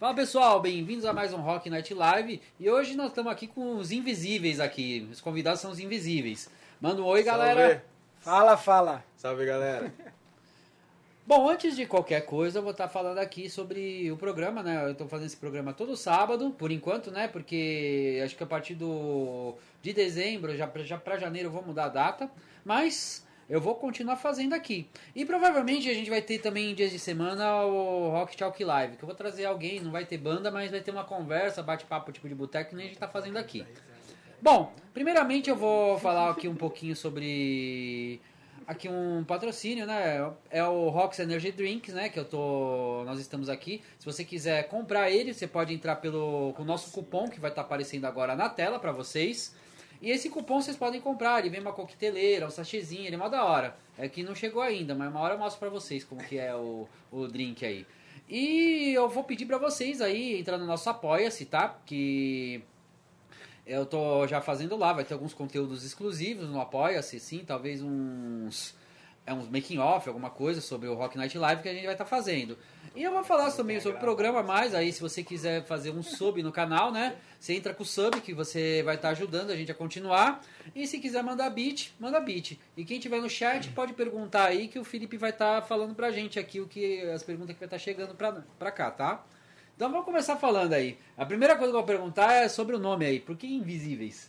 Fala pessoal, bem-vindos a mais um Rock Night Live e hoje nós estamos aqui com os invisíveis aqui. Os convidados são os invisíveis. Manda um oi, galera. Fala, fala. Salve, galera. Bom, antes de qualquer coisa, eu vou estar falando aqui sobre o programa, né? Eu estou fazendo esse programa todo sábado, por enquanto, né? Porque acho que a partir do de dezembro, já para já pra janeiro, eu vou mudar a data. Mas eu vou continuar fazendo aqui. E provavelmente a gente vai ter também em dias de semana o Rock Talk Live, que eu vou trazer alguém, não vai ter banda, mas vai ter uma conversa, bate-papo tipo de boteco, que nem a gente está fazendo aqui. Bom, primeiramente eu vou falar aqui um pouquinho sobre aqui um patrocínio, né? É o Rox Energy Drinks, né? Que eu tô, nós estamos aqui. Se você quiser comprar ele, você pode entrar pelo com o nosso cupom que vai estar tá aparecendo agora na tela para vocês. E esse cupom vocês podem comprar, ele vem uma coqueteleira, um sachêzinho, ele é mó da hora. É que não chegou ainda, mas uma hora eu mostro pra vocês como que é o, o drink aí. E eu vou pedir pra vocês aí entrar no nosso Apoia-se, tá? Que eu tô já fazendo lá, vai ter alguns conteúdos exclusivos no Apoia-se, sim, talvez uns é uns making off, alguma coisa sobre o Rock Night Live que a gente vai estar tá fazendo. E eu vou falar também sobre o programa mais, aí se você quiser fazer um sub no canal, né? Você entra com o sub que você vai estar tá ajudando a gente a continuar. E se quiser mandar beat, manda beat. E quem tiver no chat pode perguntar aí que o Felipe vai estar tá falando pra gente aqui o que as perguntas que vai estar tá chegando pra, pra cá, tá? Então vamos começar falando aí. A primeira coisa que eu vou perguntar é sobre o nome aí. Por que Invisíveis?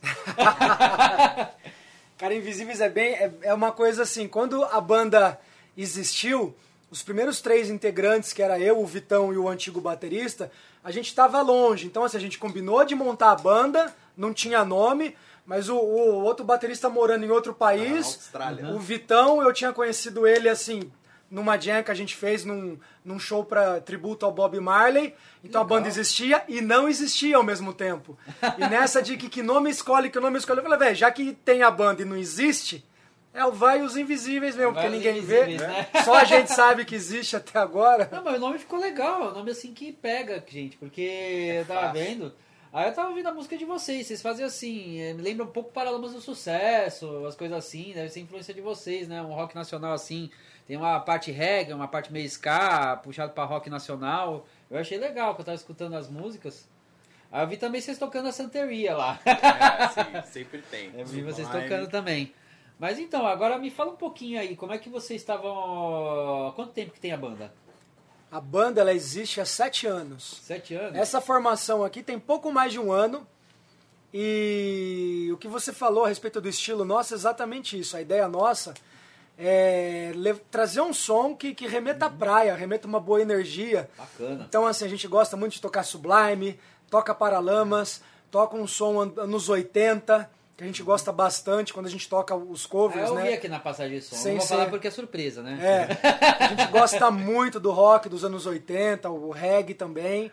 Cara, Invisíveis é bem. É, é uma coisa assim, quando a banda existiu, os primeiros três integrantes, que era eu, o Vitão e o antigo baterista, a gente estava longe. Então, assim, a gente combinou de montar a banda, não tinha nome, mas o, o outro baterista morando em outro país. Ah, o Vitão, eu tinha conhecido ele assim numa jam que a gente fez num, num show para tributo ao Bob Marley. Então Legal. a banda existia e não existia ao mesmo tempo. E nessa de que, que nome escolhe, que nome escolhe, eu falei, velho, já que tem a banda e não existe, é o Vai os Invisíveis mesmo, porque ninguém vê. Né? Só a gente sabe que existe até agora. Não, mas o nome ficou legal, é um nome assim que pega, gente, porque eu tava vendo. Aí eu tava ouvindo a música de vocês, vocês fazem assim, eh, me lembra um pouco Paralamas do Sucesso, as coisas assim, deve ser influência de vocês, né? Um rock nacional assim, tem uma parte reggae, uma parte meio ska, puxado para rock nacional. Eu achei legal que eu tava escutando as músicas. Aí eu vi também vocês tocando a Santeria lá. É, sim, sempre tem. Eu vi vocês tocando também. Mas então, agora me fala um pouquinho aí, como é que vocês estavam. Quanto tempo que tem a banda? A banda ela existe há sete anos. Sete anos? Essa formação aqui tem pouco mais de um ano. E o que você falou a respeito do estilo nosso é exatamente isso. A ideia nossa é, trazer um som que, que remeta à praia, remeta uma boa energia. Bacana. Então, assim, a gente gosta muito de tocar Sublime, toca Paralamas, toca um som anos 80, que a gente gosta bastante quando a gente toca os covers, ah, eu né? Eu vi aqui na passagem de som, Sem não vou ser... falar porque é surpresa, né? É, a gente gosta muito do rock dos anos 80, o reggae também.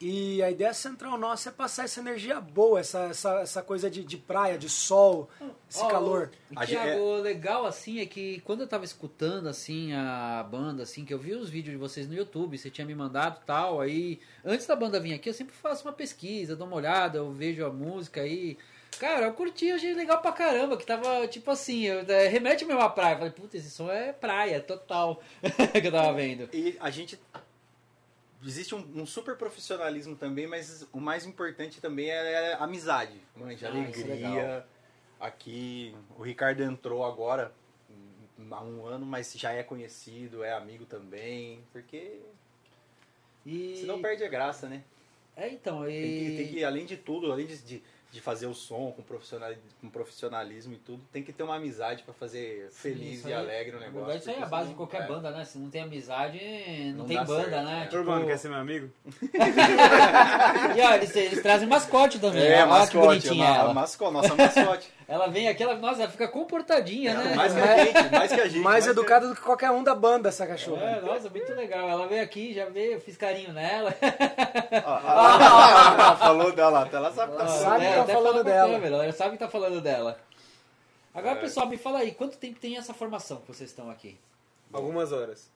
E a ideia central nossa é passar essa energia boa, essa, essa, essa coisa de, de praia, de sol, esse oh, calor. O Thiago, legal assim é que quando eu tava escutando assim a banda, assim, que eu vi os vídeos de vocês no YouTube, você tinha me mandado tal, aí antes da banda vir aqui eu sempre faço uma pesquisa, dou uma olhada, eu vejo a música aí. Cara, eu curti, eu achei legal pra caramba, que tava tipo assim, eu, é, remete mesmo à praia. Eu falei, puta, esse som é praia, total, que eu tava vendo. E a gente existe um, um, super profissionalismo também, mas o mais importante também é, a amizade, manja, ah, alegria. Aqui, o Ricardo entrou agora há um ano, mas já é conhecido, é amigo também, porque e... senão perde a graça, né? É, então, e... tem, que, tem que, além de tudo, além de, de de fazer o som com, profissionalismo, com profissionalismo e tudo, tem que ter uma amizade para fazer feliz Sim, e alegre o negócio. Isso aí é a base de qualquer é. banda, né? Se não tem amizade, não, não tem banda, certo, né? É. Tipo... quer ser meu amigo? e ó, eles, eles trazem mascote também. É, olha mascote, que bonitinha é ela. Mascote, nossa mascote. ela vem aqui, ela, nossa, ela fica comportadinha, né? Mais que a gente, mais que a gente. Mais, mais educada que... do que qualquer um da banda, essa cachorra. É, nossa, muito legal. Ela veio aqui, já veio, eu fiz carinho nela. Ah, ah, ah, falou dela, ela sabe que tá, tá falando dela câmera, ela sabe que tá falando dela. Agora, é. pessoal, me fala aí, quanto tempo tem essa formação que vocês estão aqui? Algumas horas.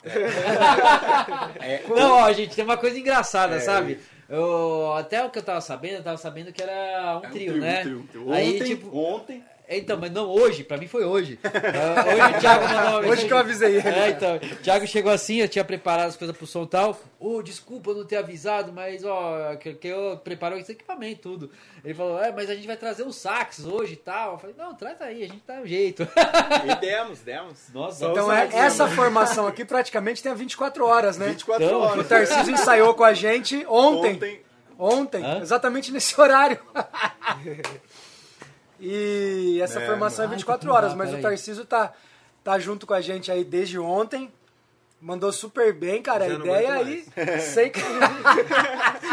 É. Não, ó, gente, tem uma coisa engraçada, é. sabe? Eu, até o que eu tava sabendo, eu tava sabendo que era um, é um trio, trio, né? Um trio. Ontem, aí, tipo, ontem Então, mas não hoje, pra mim foi hoje. Ah, hoje o Thiago mandou uma Hoje que eu avisei ele. É, então, o Thiago chegou assim, eu tinha preparado as coisas pro som e tal. Ô, desculpa não ter avisado, mas ó, que, que eu preparou esse equipamento, tudo. Ele falou, é, mas a gente vai trazer os sax hoje e tal. Eu falei, não, traz aí, a gente dá um jeito. E demos, demos. Nossa, Então é, essa formação aqui praticamente tem a 24 horas, né? 24 Então, O horas. Tarcísio ensaiou com a gente ontem. Ontem. Ontem, Hã? exatamente nesse horário. e essa É, formação é mano. 24 Ai, que horas, dá, mas o. Tarcísio tá, tá junto com a gente aí desde ontem. Mandou super bem, cara. Já a ideia aí. Sei que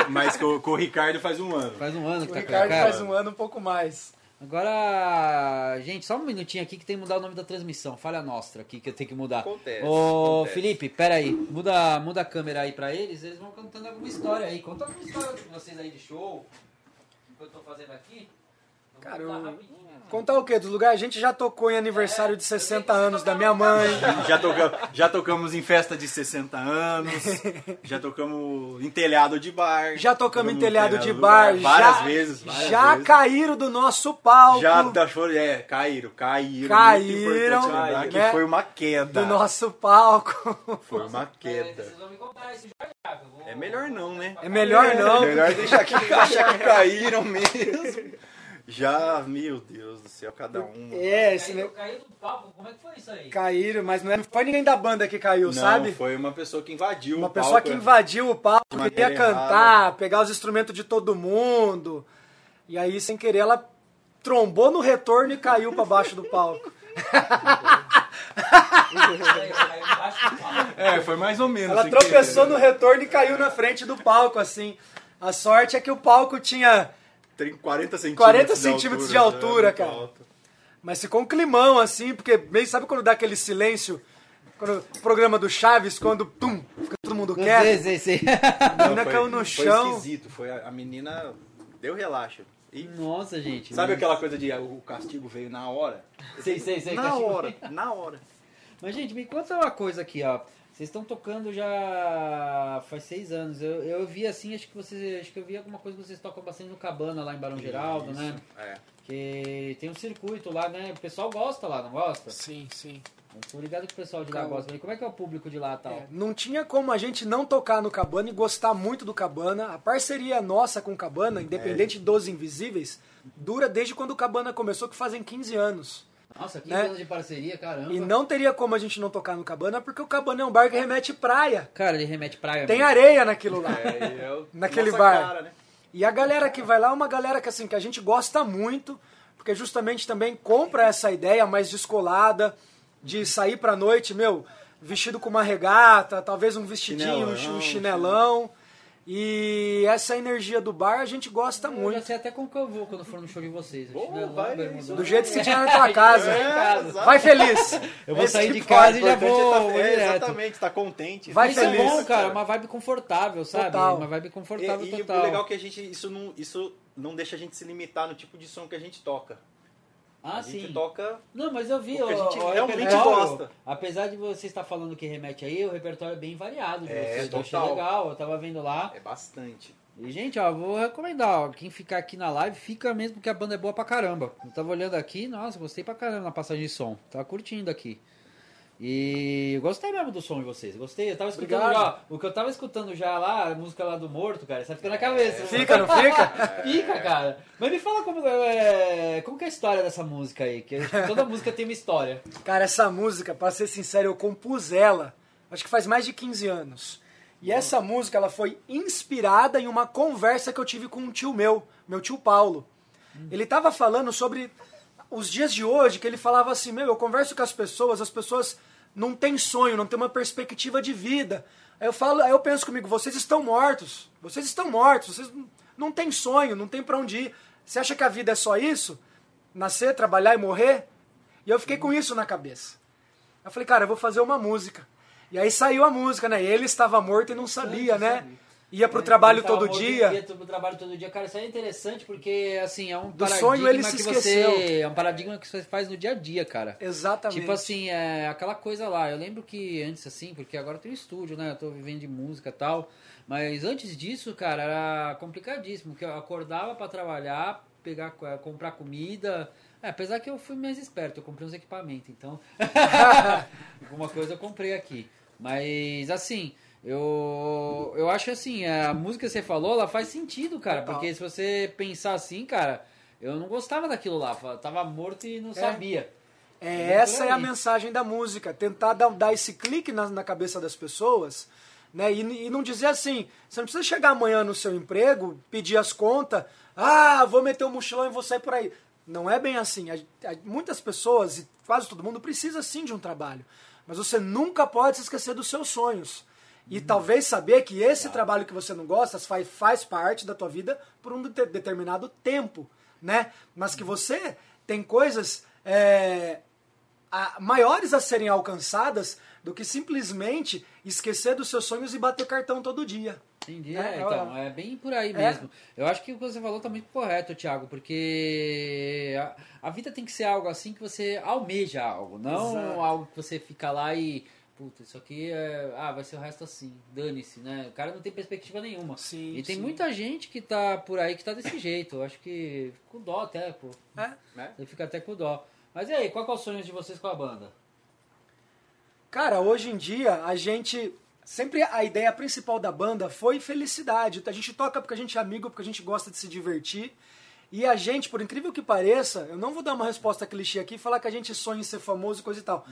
Mas com, com o Ricardo faz um ano. faz um ano que o tá Ricardo cara. faz um ano um pouco mais. Agora, gente, só um minutinho aqui que tem que mudar o nome da transmissão. Falha nossa aqui que eu tenho que mudar. Acontece, Ô, acontece. Felipe, pera aí. Muda, muda a câmera aí pra eles. Eles vão contando alguma história aí. Conta alguma história de vocês aí de show. O que eu tô fazendo aqui. Cara, contar eu-. Contar o quê? Dos lugares? A gente já tocou em aniversário de 60 anos da minha mãe. Já, toca, já tocamos em festa de 60 anos. Já tocamos em telhado de bar. Já tocamos em no telhado de do bar. Várias já, vezes. Várias já vezes. caíram do nosso palco. Já da foram, é, caíram, caíram. Caíram, que né? foi uma queda. do nosso palco. Foi uma É, queda. vocês vão me contar isso já, já. Eu vou- É melhor não, né? É melhor não. Melhor deixar que, achar que caíram mesmo. Já, meu Deus do céu, cada um. É, esse Caiu, caiu do palco, como é que foi isso aí? caíram, mas não é- foi ninguém da banda que caiu, Não, sabe? foi uma pessoa que invadiu Uma o pessoa palco, que é. invadiu o palco, queria cantar, pegar os instrumentos de todo mundo. E aí, sem querer, ela trombou no retorno e caiu pra baixo do palco. É, foi mais ou menos. Ela tropeçou querer. no retorno e caiu na frente do palco, assim. A sorte é que o palco tinha. Tem 40 centímetros 40 de centímetros de altura, altura, né, cara. muito alto. Mas ficou um climão, assim, porque meio sabe quando dá aquele silêncio? Quando o programa do Chaves, quando pum, fica todo mundo quieto. sei, sei. A menina Foi- caiu no Foi chão. esquisito, foi a, a menina deu relaxo. E Nossa, gente. sabe mas- aquela coisa de ah, o castigo veio na hora? Sei, sei, sei. Na castigo. hora, na hora. Mas, gente, me conta uma coisa aqui, ó. Vocês estão tocando já faz seis anos. Eu, eu vi assim, acho que vocês. Acho que eu vi alguma coisa que vocês tocam bastante no Cabana lá em Barão Geraldo, né? É. Que tem um circuito lá, né? O pessoal gosta lá, não gosta? Sim, sim. Tô ligado que o pessoal de lá Calma. gosta. Mas como é que é o público de lá e tal? É, não tinha como a gente não tocar no Cabana e gostar muito do Cabana. A parceria nossa com o Cabana, independente dos Invisíveis, dura desde quando o Cabana começou, que fazem 15 anos. Nossa, que né? de parceria, caramba. E não teria como a gente não tocar no Cabana, porque o Cabana é um bar que remete praia. Cara, ele remete praia. Tem mesmo. areia naquilo lá. É, e é Naquele nossa bar. cara, né? E a galera que vai lá é uma galera que assim que a gente gosta muito, porque justamente também compra essa ideia mais descolada de sair pra noite, meu, vestido com uma regata, talvez um vestidinho, um chi- um Chinelão, chinelão. E essa energia do bar a gente gosta Eu já muito. sei até como que eu vou quando for no show de vocês. Vai. Do jeito que você tiver na tua casa. É, casa. exato. Vai feliz. Eu vou Esse sair de casa e já Importante vou, é tá- vou é. Exatamente, tá contente. Vai Isso feliz. é bom, cara. Uma vibe confortável, sabe? Total. Uma vibe confortável E, e total. o legal é que a gente, isso não, isso não deixa a gente se limitar no tipo de som que a gente toca. Ah, a gente sim. toca Não, mas eu vi. Porque a gente realmente repertório, gosta. Apesar de você estar falando que remete aí, o repertório é bem variado de É, vocês. Eu achei total. legal, eu tava vendo lá. é bastante. E, gente, ó, vou recomendar, ó, quem ficar aqui na live, fica mesmo porque a banda é boa pra caramba. Eu tava olhando aqui, nossa, gostei pra caramba na passagem de som. Tava curtindo aqui. E eu gostei mesmo do som de vocês. Gostei. Eu tava escutando Obrigado. já. O que eu tava escutando já lá, a música lá do Morto, cara, isso fica na cabeça. Fica, não fica? Fica, cara. Mas me fala como, é, como que é a história dessa música aí? Que toda música tem uma história. Cara, essa música, pra ser sincero, eu compus ela, acho que faz mais de 15 anos. E essa música, ela foi inspirada em uma conversa que eu tive com um tio meu, meu tio Paulo. Ele tava falando sobre os dias de hoje, que ele falava assim, meu, eu converso com as pessoas, as pessoas não têm sonho, não têm uma perspectiva de vida. Aí eu falo, aí eu penso comigo, vocês estão mortos, vocês estão mortos, vocês não- não têm sonho, não tem pra onde ir. Você acha que a vida é só isso? Nascer, trabalhar e morrer? E eu fiquei com isso na cabeça. Eu falei, cara, eu vou fazer uma música. E aí saiu a música, né? Ele estava morto e não sabia, né? Ia pro trabalho Ele todo dia. Ia pro trabalho todo dia. Cara, isso é interessante porque, assim, é um Do paradigma sonho ele se que esqueceu. você... É um paradigma que você faz no dia a dia, cara. Exatamente. Tipo assim, é aquela coisa lá. Eu lembro que antes, assim, porque agora eu tenho estúdio, né? Eu tô vivendo de música e tal. Mas antes disso, cara, era complicadíssimo. Porque eu acordava pra trabalhar, pegar, comprar comida, É, apesar que eu fui mais esperto, eu comprei uns equipamentos, então. Alguma coisa eu comprei aqui. Mas assim, eu, eu acho assim, a música que você falou, ela faz sentido, cara. Porque se você pensar assim, cara, eu não gostava daquilo lá. Tava morto e não sabia. É, É por essa é a mensagem da música, tentar dar, dar esse clique na, na cabeça das pessoas, né? E, e não dizer assim, você não precisa chegar amanhã no seu emprego, pedir as contas, ah, vou meter o mochilão e vou sair por aí. Não é bem assim. A- a- muitas pessoas, e quase todo mundo, precisa sim de um trabalho. Mas você nunca pode se esquecer dos seus sonhos. E talvez saber que esse trabalho que você não gosta faz, faz parte da tua vida por um de- determinado tempo, né? Mas que você tem coisas é, a- maiores a serem alcançadas do que simplesmente esquecer dos seus sonhos e bater cartão todo dia. Entendi. Né? É, então, é bem por aí É. mesmo. Eu acho que o que você falou tá muito correto, Thiago, porque a, a vida tem que ser algo assim que você almeja algo, não Exato. algo que você fica lá e. Puta, isso aqui é. Ah, vai ser o resto assim. Dane-se, né? O cara não tem perspectiva nenhuma. Sim, e tem sim. muita gente que tá por aí que tá desse jeito. Eu acho que. Com dó até, pô. É. Né? Você fica até com dó. Mas e aí, qual é o sonho de vocês com a banda? Cara, hoje em dia a gente. Sempre a ideia principal da banda foi felicidade. A gente toca porque a gente é amigo, porque a gente gosta de se divertir. E a gente, por incrível que pareça, eu não vou dar uma resposta clichê aqui e falar que a gente sonha em ser famoso e coisa e tal.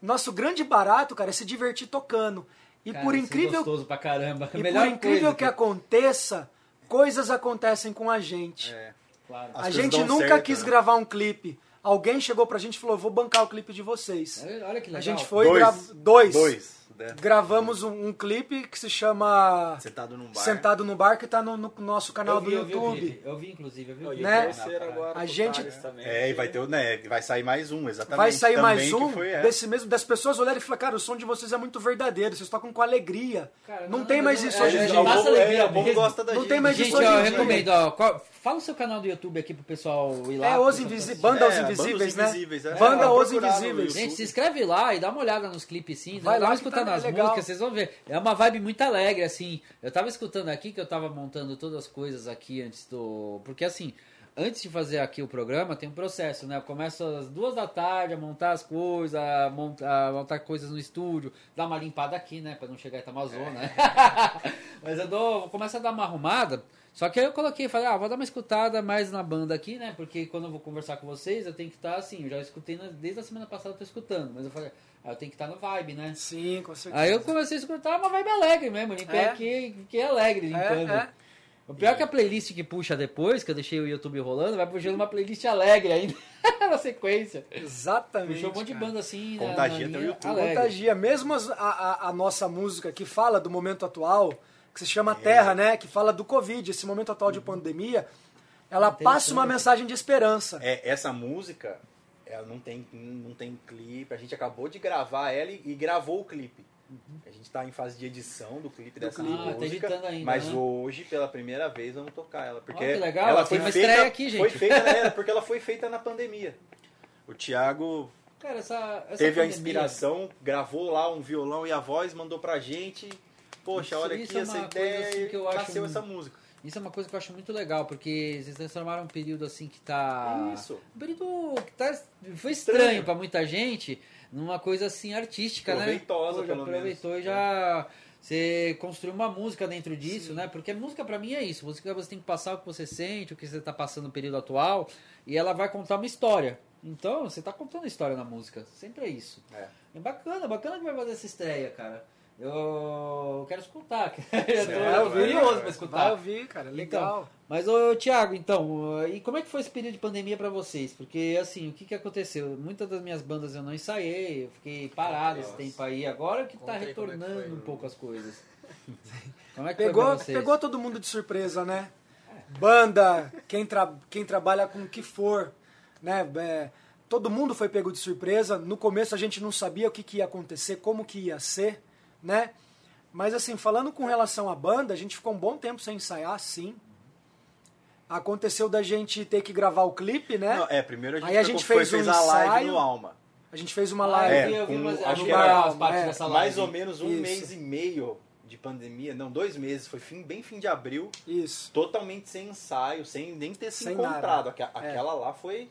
Nosso grande barato, cara, é se divertir tocando. E Cara, por é incrível gostoso pra caramba. E Melhor por incrível coisa que aconteça, coisas acontecem com a gente. É. Claro. As a gente nunca certo, quis né? gravar um clipe. Alguém chegou pra gente e falou: vou bancar o clipe de vocês. Olha, olha que legal. A gente foi Dois. gra- dois. Dois. Né? Gravamos um, um clipe que se chama Sentado num bar. Sentado no Bar, que tá no, no nosso canal eu vi, do eu vi YouTube. Eu vi, inclusive. Eu vi o E clipe. Né? agora A gente-. É, e vai ter o. Né, vai sair mais um, exatamente. Vai sair também, mais um foi, é. desse mesmo, das pessoas olharem e falar, cara, o som de vocês é muito verdadeiro, vocês tocam com alegria. Cara, não, não, tem mais isso é, hoje em dia. o passa povo, alegria o povo mesmo. gosta da Não gente. tem mais Gente, isso hoje em eu dia. recomendo, ó, qual- fala o seu canal do YouTube aqui pro pessoal ir lá. É, Os Invisi assistir. Banda Os É, Invisíveis, Banda Os né? Invisíveis, é. Banda É, Os Invisíveis. Gente, se inscreve lá e dá uma olhada nos clipes sim. Vai dá lá que tá nas legal. músicas, vocês vão ver. É uma vibe muito alegre, assim. Eu tava escutando aqui que eu tava montando todas as coisas aqui antes do. Porque assim. Antes de fazer aqui o programa, tem um processo, né? Eu começo às duas da tarde a montar as coisas, a montar, a montar coisas no estúdio, dar uma limpada aqui, né? Pra não chegar em Tamazona, né? Mas eu dou, começo a dar uma arrumada. Só que aí eu coloquei, falei, ah, vou dar uma escutada mais na banda aqui, né? Porque quando eu vou conversar com vocês, eu tenho que estar assim. Eu já escutei na- desde a semana passada, eu tô escutando. Mas eu falei, ah, eu tenho que estar no vibe, né? Sim, com certeza. Aí eu comecei a escutar uma vibe alegre mesmo. Limpei É. aqui, que é alegre, limpando. É, é. O pior é que a playlist que puxa depois, que eu deixei o YouTube rolando, vai puxando uma playlist alegre ainda, na sequência. Exatamente. Puxou um monte de cara. banda assim, na- Contagia na teu linha YouTube. alegre. Contagia. Mesmo a, a- a nossa música que fala do momento atual, que se É. chama Terra, né? Que fala do Covid, esse momento atual de pandemia, ela passa uma mensagem de esperança. É, essa música, ela não tem, não tem clipe. A gente acabou de gravar ela e, e gravou o clipe. A gente tá em fase de edição do clipe dessa clipe. Ah, tá música. editando ainda, mas né? hoje, pela primeira vez, vamos tocar ela. Porque que legal, ela foi uma feita, estreia aqui, gente. Foi feita, né, porque ela foi feita na pandemia. O Thiago Cara, essa, essa teve a pandemia- inspiração, gravou lá um violão e a voz, mandou pra gente. Poxa, Isso- olha aqui é essa coisa, ideia assim, que eu acho nasceu essa música. Isso é uma coisa que eu acho muito legal, porque vocês transformaram um período assim que tá. Isso. Um período que tá. Foi estranho pra muita gente, numa coisa assim artística, Proveitosa, né? Já pelo aproveitou menos. e já. Você construiu uma música dentro disso, né? Porque música pra mim é isso. Música você tem que passar o que você sente, o que você tá passando no período atual, e ela vai contar uma história. Então, você tá contando a história na música. Sempre é isso. É. É bacana, bacana que vai fazer essa estreia, cara. Eu quero escutar. Eu tô vai, curioso pra escutar. Vai ouvir, cara. Legal. Então, mas, ô, Thiago, então, e como é que foi esse período de pandemia pra vocês? Porque, assim, o que que aconteceu? Muitas das minhas bandas eu não ensaiei, eu fiquei parado esse Nossa. tempo aí, agora que tá Conta aí como é que retornando foi, um pouco as coisas. Como é que foi Pegou, pra vocês? pegou todo mundo de surpresa, né? Banda, quem, tra quem trabalha com o que for, né? É, todo mundo foi pego de surpresa. No começo a gente não sabia o que, que ia acontecer, como que ia ser, né? Mas assim, falando com relação à banda, a gente ficou um bom tempo sem ensaiar, sim. Aconteceu da gente ter que gravar o clipe, né? Não, é, primeiro a gente, Aí a gente foi- fez fez um a live ensaio. no Alma. A gente fez uma live. vi, com- acho que era as partes é, dessa live. Mais ou menos um Isso. mês e meio de pandemia, não, dois meses, foi fim, bem fim de abril, Isso. totalmente sem ensaio, sem nem ter se Sem encontrado. nada. É. Aquela lá foi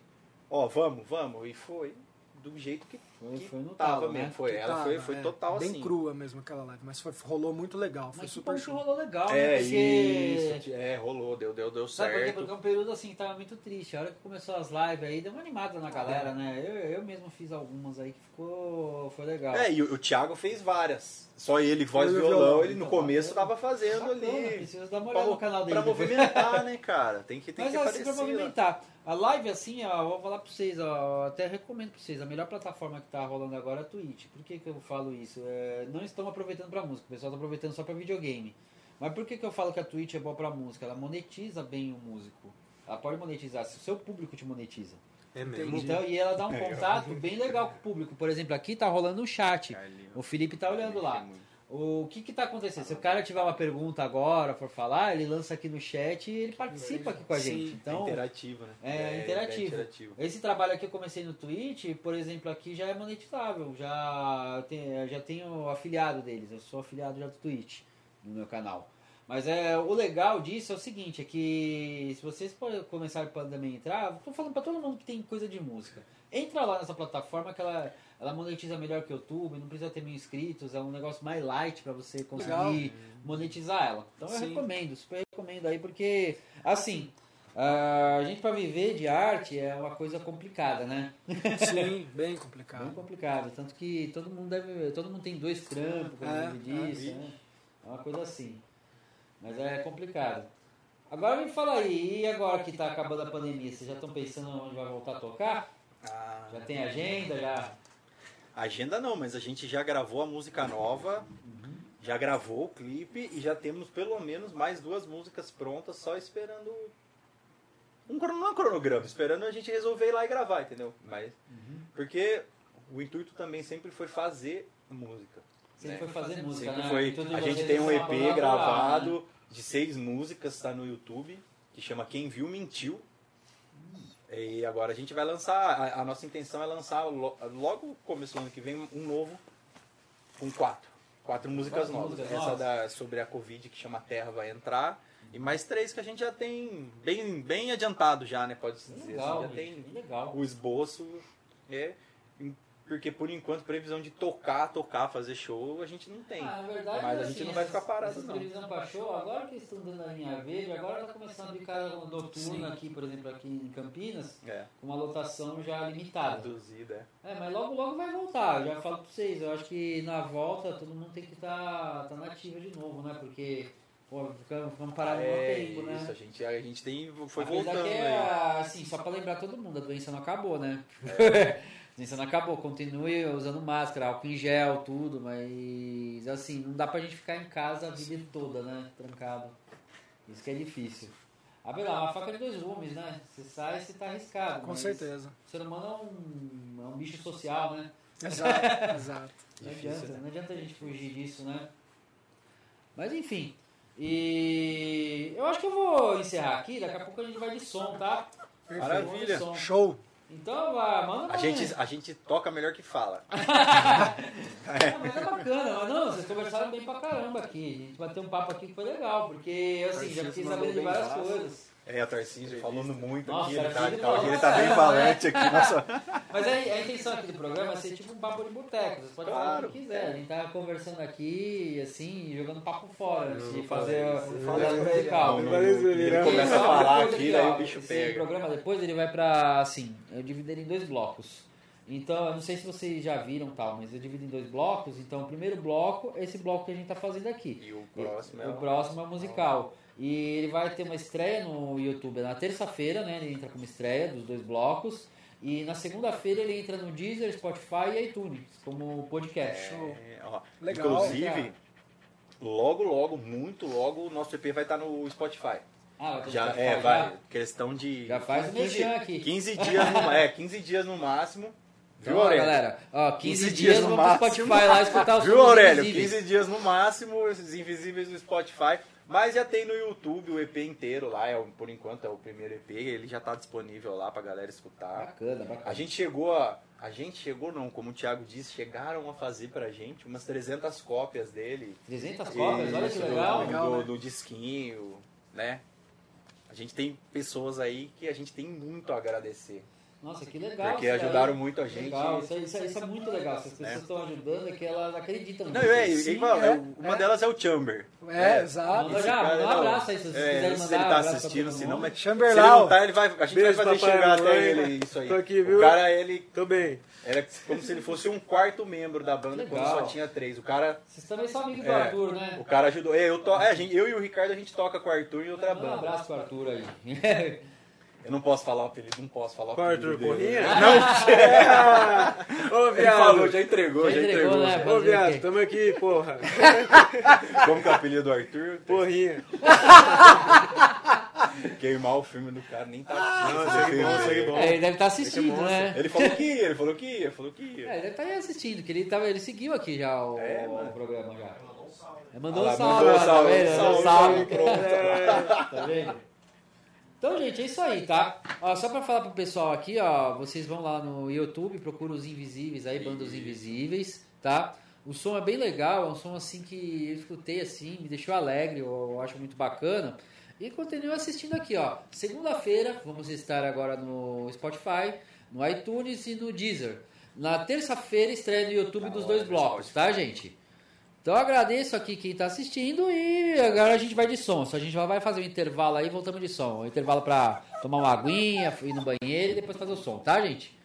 ó, vamos, vamos. E foi do jeito que, Foi- que foi no tava mesmo. né? Foi, Que ela tava, foi, foi é, total bem assim. crua mesmo aquela live, mas foi, rolou muito legal, foi Mas super show. rolou legal, É, né? Porque... isso. É, rolou, deu, deu, deu Sabe por quê? certo. Porque é um período assim, tava muito triste. A hora que começou as lives aí, deu uma animada na galera, né? Eu, eu mesmo fiz algumas aí que ficou. Foi legal. É, e o, o Thiago fez várias. Só ele, voz e violão, violão, ele no então, começo tava fazendo Bacana, ali. Precisa dar uma Pra, olhada no canal dele. pra movimentar, né, cara? Tem que, tem Mas que assim, aparecer. pra lá. A live, assim, ó, eu vou falar pra vocês, ó, até recomendo pra vocês, a melhor plataforma que tá rolando agora é a Twitch. Por que, que eu falo isso? É, não estão aproveitando pra música, o pessoal tá aproveitando só pra videogame. Mas por que, que eu falo que a Twitch é boa pra música? Ela monetiza bem o músico. Ela pode monetizar, se o seu público te monetiza. É mesmo. Então, e ela dá um contato bem legal com o público. Por exemplo, aqui tá rolando um chat. O Felipe tá olhando lá. É. O que que tá acontecendo? Se o cara tiver uma pergunta agora, for falar, ele lança aqui no chat e ele participa aqui com a Sim. gente. Então, é interativo, né? é interativo. interativo. esse trabalho aqui eu comecei no Twitch, por exemplo, aqui já é monetizável. Já, tem, já tenho afiliado deles. Eu sou afiliado já do Twitch no meu canal. Mas é, o legal disso é o seguinte, é que se vocês por- começarem a também entrar, tô falando pra todo mundo que tem coisa de música. Entra lá nessa plataforma que ela, ela monetiza melhor que o YouTube, não precisa ter mil inscritos, é um negócio mais light pra você conseguir monetizar ela. Então eu Sim. recomendo, super recomendo aí, porque assim, a gente pra viver de arte é uma coisa complicada, né? Sim, bem Bem complicado. complicado, tanto que todo mundo deve, todo mundo tem dois trampos quando É, vive disso, né? É uma coisa assim. Mas é complicado. Agora me fala aí, e agora que tá acabando a pandemia, vocês já estão pensando onde vai voltar a tocar? Ah, Já tem agenda, já? Agenda não, mas a gente já gravou a música nova, já gravou o clipe e já temos pelo menos mais duas músicas prontas, só esperando um não é um cronograma, esperando a gente resolver ir lá e gravar, entendeu? Mas porque o intuito também sempre foi fazer música. Sempre né? foi fazer música, Sempre né? foi. Tudo de A gente tem um EP gravado né? de seis músicas, está no YouTube, que chama Quem Viu Mentiu. E agora a gente vai lançar, a, a nossa intenção é lançar lo- logo no começo do ano que vem um novo com quatro. Quatro músicas Quatro novas. músicas Essa novas. da, sobre a Covid que chama Terra vai entrar. E mais três que a gente já tem bem, bem adiantado já, né? Pode-se dizer. Legal, assim, já gente, tem legal. o esboço. É, porque por enquanto previsão de tocar, tocar, fazer show, a gente não tem. Ah, na verdade, Mas a assim, gente não vai ficar parado, não. previsão pra show, agora que eles estão dando a linha verde, agora tá começando a ficar noturna aqui, por exemplo, aqui em Campinas, É, com uma lotação já limitada. reduzida. é. É, mas logo logo vai voltar, eu já falo pra vocês, eu acho que na volta todo mundo tem que estar tá, tá nativa de novo, né? Porque, pô, ficamos, ficamos parados no É, tempo, né? isso, a gente, a gente tem, foi Apesar voltando que é, aí. assim, só pra lembrar todo mundo, a doença não acabou, né? É. não acabou, continue usando máscara, álcool em gel, tudo, mas assim, não dá pra gente ficar em casa a vida toda, né? Trancado. Isso que é difícil. Ah, Bela, uma faca de dois gumes, né? Você sai, você tá arriscado. Com certeza. O ser humano é um, é um bicho social, né? Exato, exato. Não Difícil, adianta, né? não adianta a gente fugir disso, né? Mas enfim. E eu acho que eu vou encerrar aqui, daqui a pouco a gente vai de som, tá? Maravilha. Som. Show. Então, vai, manda A gente, a gente toca melhor que fala. Ah, mas é bacana, mas não, vocês conversaram bem pra caramba aqui. A gente bateu um papo aqui que foi legal, porque assim, já fiquei sabendo de várias coisas. É, o Tarcísio falando muito Nossa, aqui, ele tá, Tarcísio tá- falou ele tá bem bastante, falante aqui. Nossa. Mas a, a intenção aqui do programa é ser tipo um papo de boteco. Vocês podem falar o Claro. que quiser. A gente tá conversando aqui, assim, jogando papo fora antes de Não fazer o musical. Ele começa a falar aqui, daí ó, o bicho esse pega. programa depois ele vai pra, assim, eu divido ele em dois blocos. Então, eu não sei se vocês já viram tal, mas eu divido em dois blocos. Então, o primeiro bloco é esse bloco que a gente tá fazendo aqui. E o próximo é O o- próximo é musical. E ele vai ter uma estreia no YouTube na terça-feira, né? Ele entra como estreia dos dois blocos. E na segunda-feira ele entra no Deezer, Spotify e iTunes, como podcast. É, ó, Legal. Inclusive, logo, logo, muito logo, o nosso EP vai estar no Spotify. Ah, vai Já, Spotify, é, já? vai. Questão de. Já faz o 15, merchan aqui. 15 dias no, é, 15 dias no máximo. Viu, Então, Aurélio? galera, ó, 15, 15 dias, dias no máximo. Spotify lá escutar os Viu, Aurélio? invisíveis. 15 dias no máximo, esses invisíveis do Spotify. Mas já tem no YouTube o EP inteiro lá, é, o- por enquanto é o primeiro EP, ele já tá disponível lá pra galera escutar. Bacana, bacana. A gente chegou a. A gente chegou, não, como o Thiago disse, chegaram a fazer pra gente umas 300 cópias dele. 300 cópias, olha que Isso, do- legal. Legal, do, né? do disquinho, né? A gente tem pessoas aí que a gente tem muito a agradecer. Nossa, que legal. Porque ajudaram muito a gente. Legal, isso, é- isso é- isso é muito legal. Se as pessoas estão ajudando, é que elas acreditam Não, nisso. é, Sim, é, uma é. delas é o Chamber. É, exato. Manda já, cara manda um abraço aí, se vocês é, quiserem não sei se mandar ele tá assistindo, se não, mas se Chamberlain. ele não tá, ele vai, a gente Beijo, vai fazer papai, chegar até ele isso aí. Tô aqui, viu? O cara, ele Tô bem. era como se ele fosse um quarto membro da banda quando só tinha três. O cara, Vocês também são amigos do É. Arthur, né? o cara ajudou. É, eu, to, é, a gente- eu e o Ricardo a gente toca com o Arthur em outra Manda um banda. abraço pro Arthur aí. Eu não posso falar o apelido, não posso falar o apelido. Arthur? Porrinha? Não, Ô, ele falou, viado. já entregou, Já já entregou, entregou. né? Ô, viado, quê? tamo aqui, porra. Como que é o apelido do Arthur? Porrinha. Queimar o filme do cara, nem tá Não, assistindo. segue bom, segue bom. É, ele deve estar assistindo, monstro. né? Ele falou que ia, ele falou que ia, falou que ia. É, ele deve estar aí assistindo, que ele, tava, ele seguiu aqui já o, É, o programa já. Ele mandou Ah um lá, salve, mandou um tá salve? Mandou um salve, salve. pronto. Tá vendo? Então, gente, é isso aí, tá? Ó, só pra falar pro pessoal aqui, ó, vocês vão lá no YouTube, procuram os Invisíveis aí, Bandos Invisíveis, tá? O som é bem legal, é um som assim que eu escutei assim, me deixou alegre, eu, eu acho muito bacana. E continuo assistindo aqui, ó. Segunda-feira, vamos estar agora no Spotify, no iTunes e no Deezer. Na terça-feira estreia no YouTube dos dois blocos, tá, gente? Então eu agradeço aqui quem tá assistindo e agora a gente vai de som. Só a gente vai fazer um intervalo aí e voltamos de som. Um intervalo pra tomar uma aguinha, ir no banheiro e depois fazer o som, tá, gente?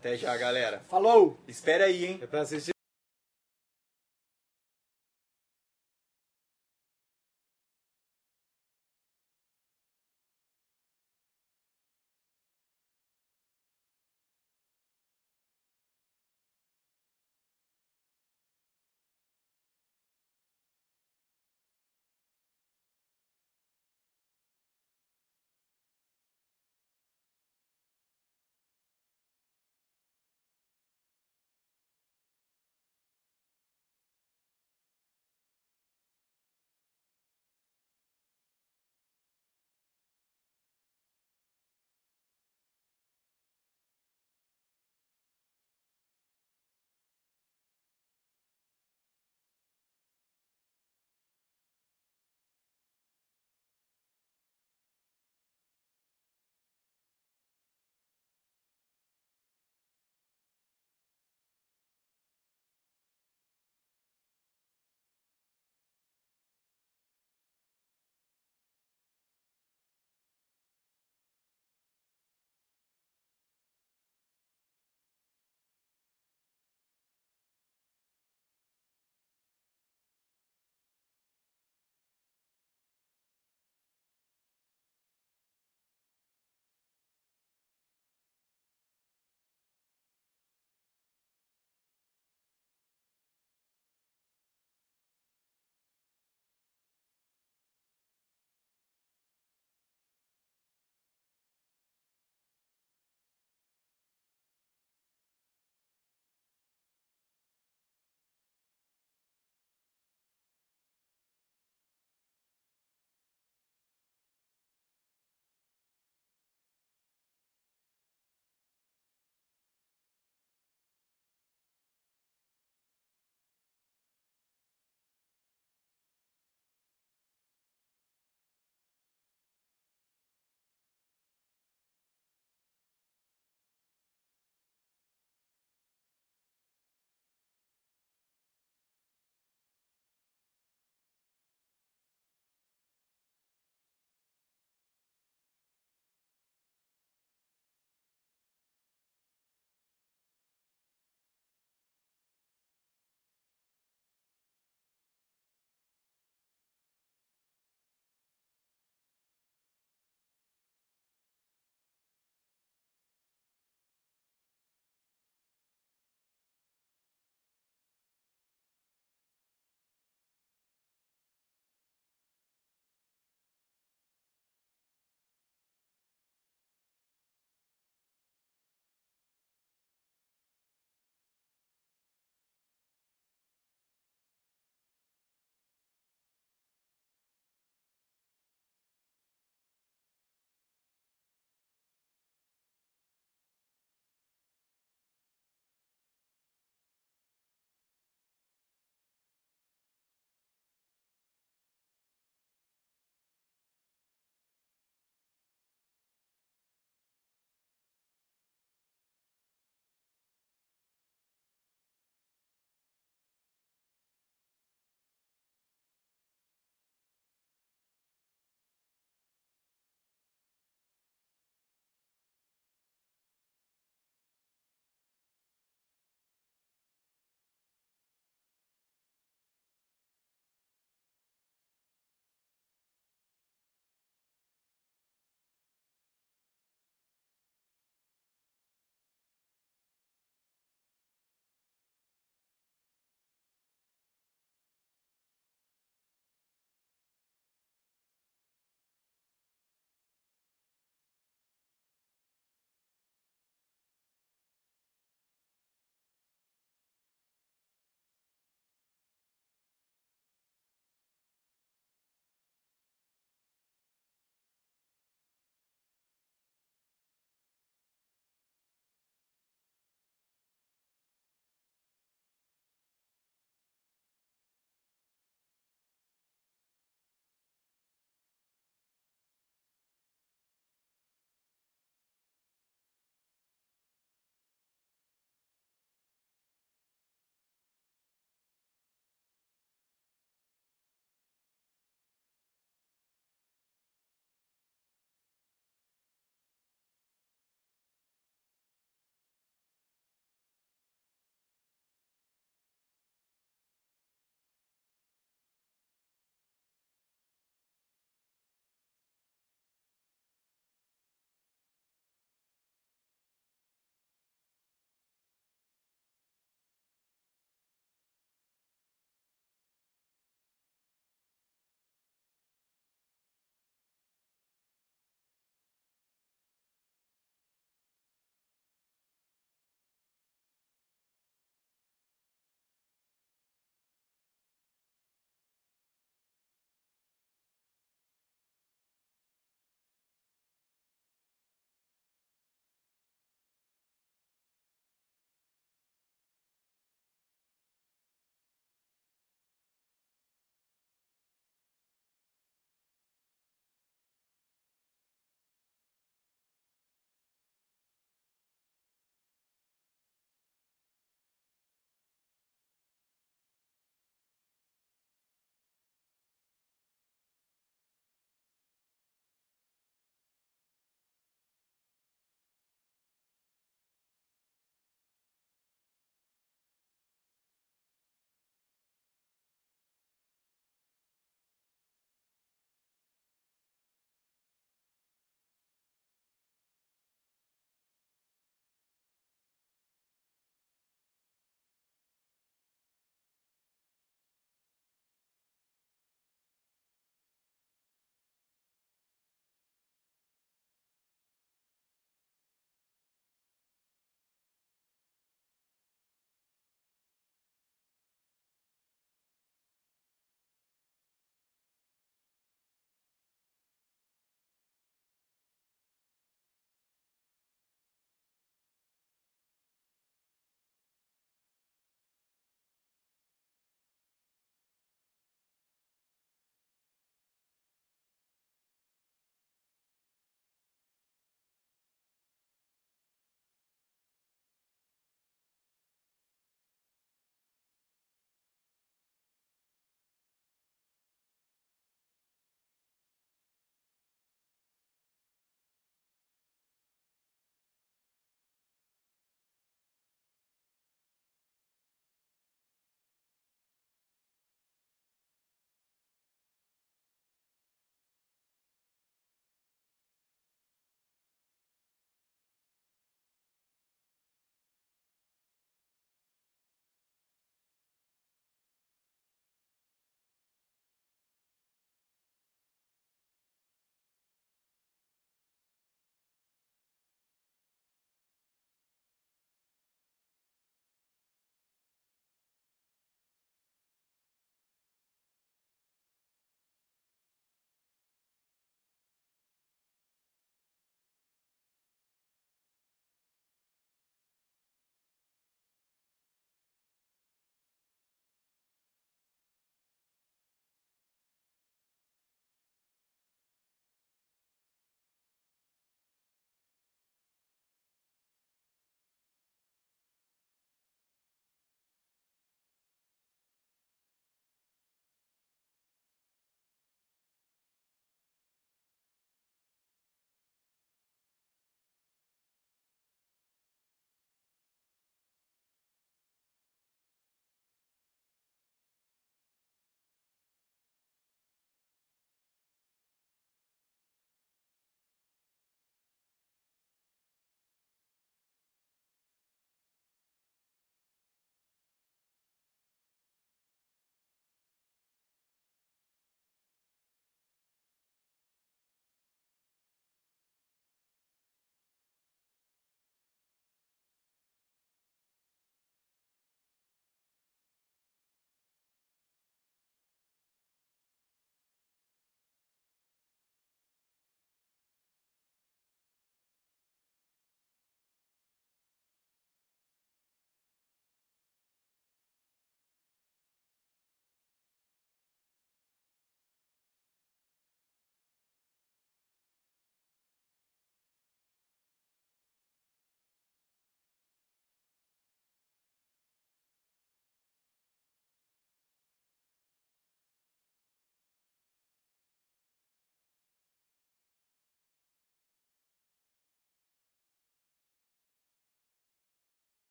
Até já, galera. Falou! Espera aí, hein? É pra assistir.